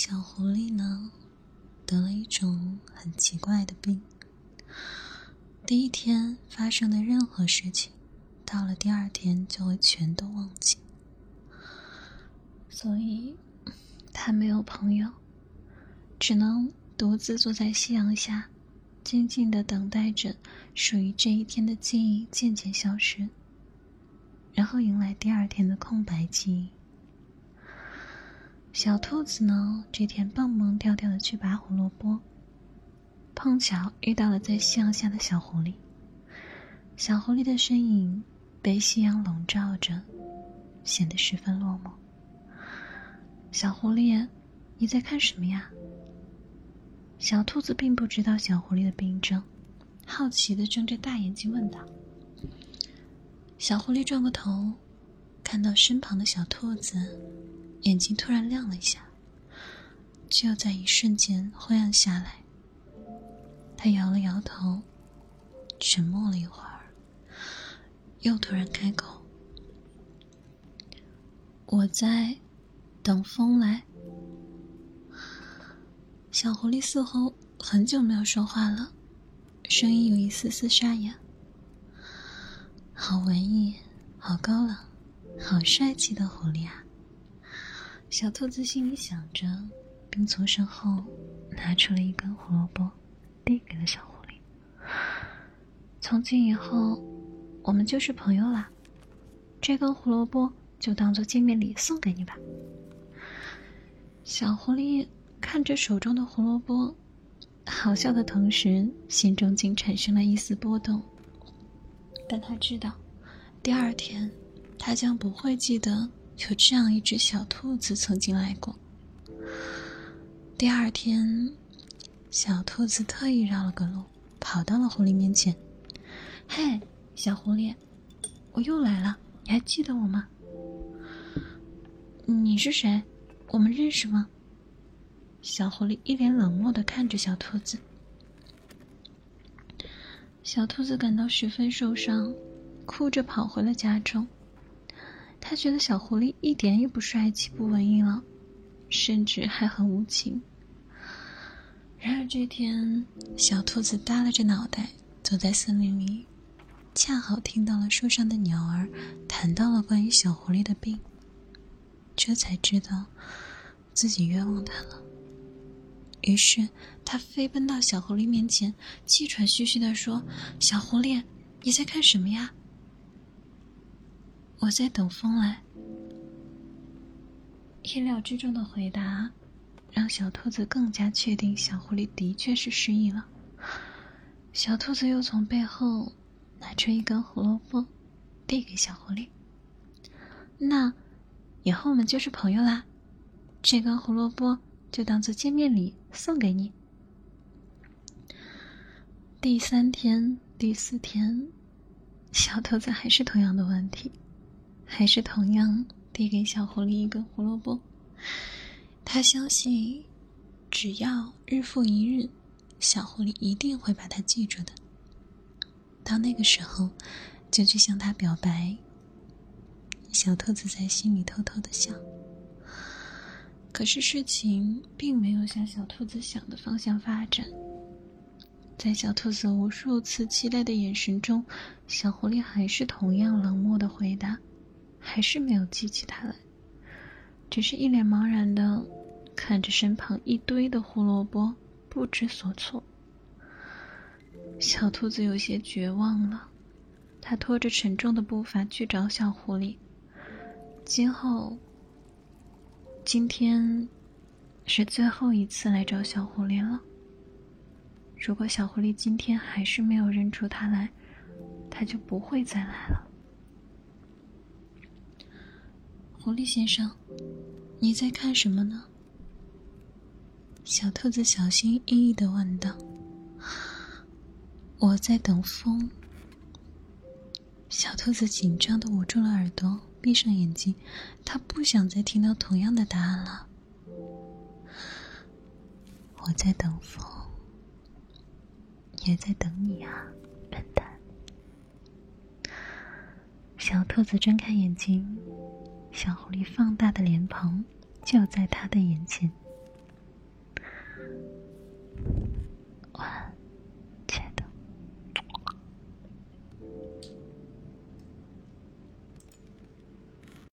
小狐狸呢，得了一种很奇怪的病。第一天发生的任何事情，到了第二天就会全都忘记。所以，他没有朋友，只能独自坐在夕阳下，静静的等待着属于这一天的记忆渐渐消失，然后迎来第二天的空白记忆。小兔子呢，这天蹦蹦跳跳的去拔胡萝卜，碰巧遇到了在夕阳下的小狐狸。小狐狸的身影被夕阳笼罩着，显得十分落寞。小狐狸，你在看什么呀？小兔子并不知道小狐狸的病症，好奇的睁着大眼睛问道。小狐狸转过头，看到身旁的小兔子。眼睛突然亮了一下，就在一瞬间灰暗下来。他摇了摇头，沉默了一会儿，又突然开口：“我在等风来。”小狐狸似乎很久没有说话了，声音有一丝丝沙哑。好文艺，好高冷，好帅气的狐狸啊！小兔子心里想着，并从身后拿出了一根胡萝卜，递给了小狐狸。从今以后，我们就是朋友啦。这根胡萝卜就当做见面礼送给你吧。小狐狸看着手中的胡萝卜，好笑的同时，心中竟产生了一丝波动。但他知道，第二天，他将不会记得。有这样一只小兔子曾经来过。第二天，小兔子特意绕了个路，跑到了狐狸面前。“嘿，小狐狸，我又来了，你还记得我吗？”“你是谁？我们认识吗？”小狐狸一脸冷漠的看着小兔子。小兔子感到十分受伤，哭着跑回了家中。他觉得小狐狸一点也不帅气、不文艺了，甚至还很无情。然而这天，小兔子耷拉着脑袋走在森林里，恰好听到了树上的鸟儿谈到了关于小狐狸的病，这才知道自己冤枉他了。于是他飞奔到小狐狸面前，气喘吁吁地说：“小狐狸，你在看什么呀？”我在等风来。意料之中的回答，让小兔子更加确定小狐狸的确是失忆了。小兔子又从背后拿出一根胡萝卜，递给小狐狸。那以后我们就是朋友啦，这根胡萝卜就当做见面礼送给你。第三天、第四天，小兔子还是同样的问题。还是同样递给小狐狸一根胡萝卜，他相信，只要日复一日，小狐狸一定会把它记住的。到那个时候，就去向他表白。小兔子在心里偷偷的想。可是事情并没有向小兔子想的方向发展。在小兔子无数次期待的眼神中，小狐狸还是同样冷漠的回答。还是没有记起他来，只是一脸茫然的看着身旁一堆的胡萝卜，不知所措。小兔子有些绝望了，它拖着沉重的步伐去找小狐狸。今后，今天是最后一次来找小狐狸了。如果小狐狸今天还是没有认出他来，他就不会再来了。狐狸先生，你在看什么呢？小兔子小心翼翼的问道。我在等风。小兔子紧张的捂住了耳朵，闭上眼睛，它不想再听到同样的答案了。我在等风，也在等你啊，笨蛋。小兔子睁开眼睛。小狐狸放大的脸庞就在他的眼前。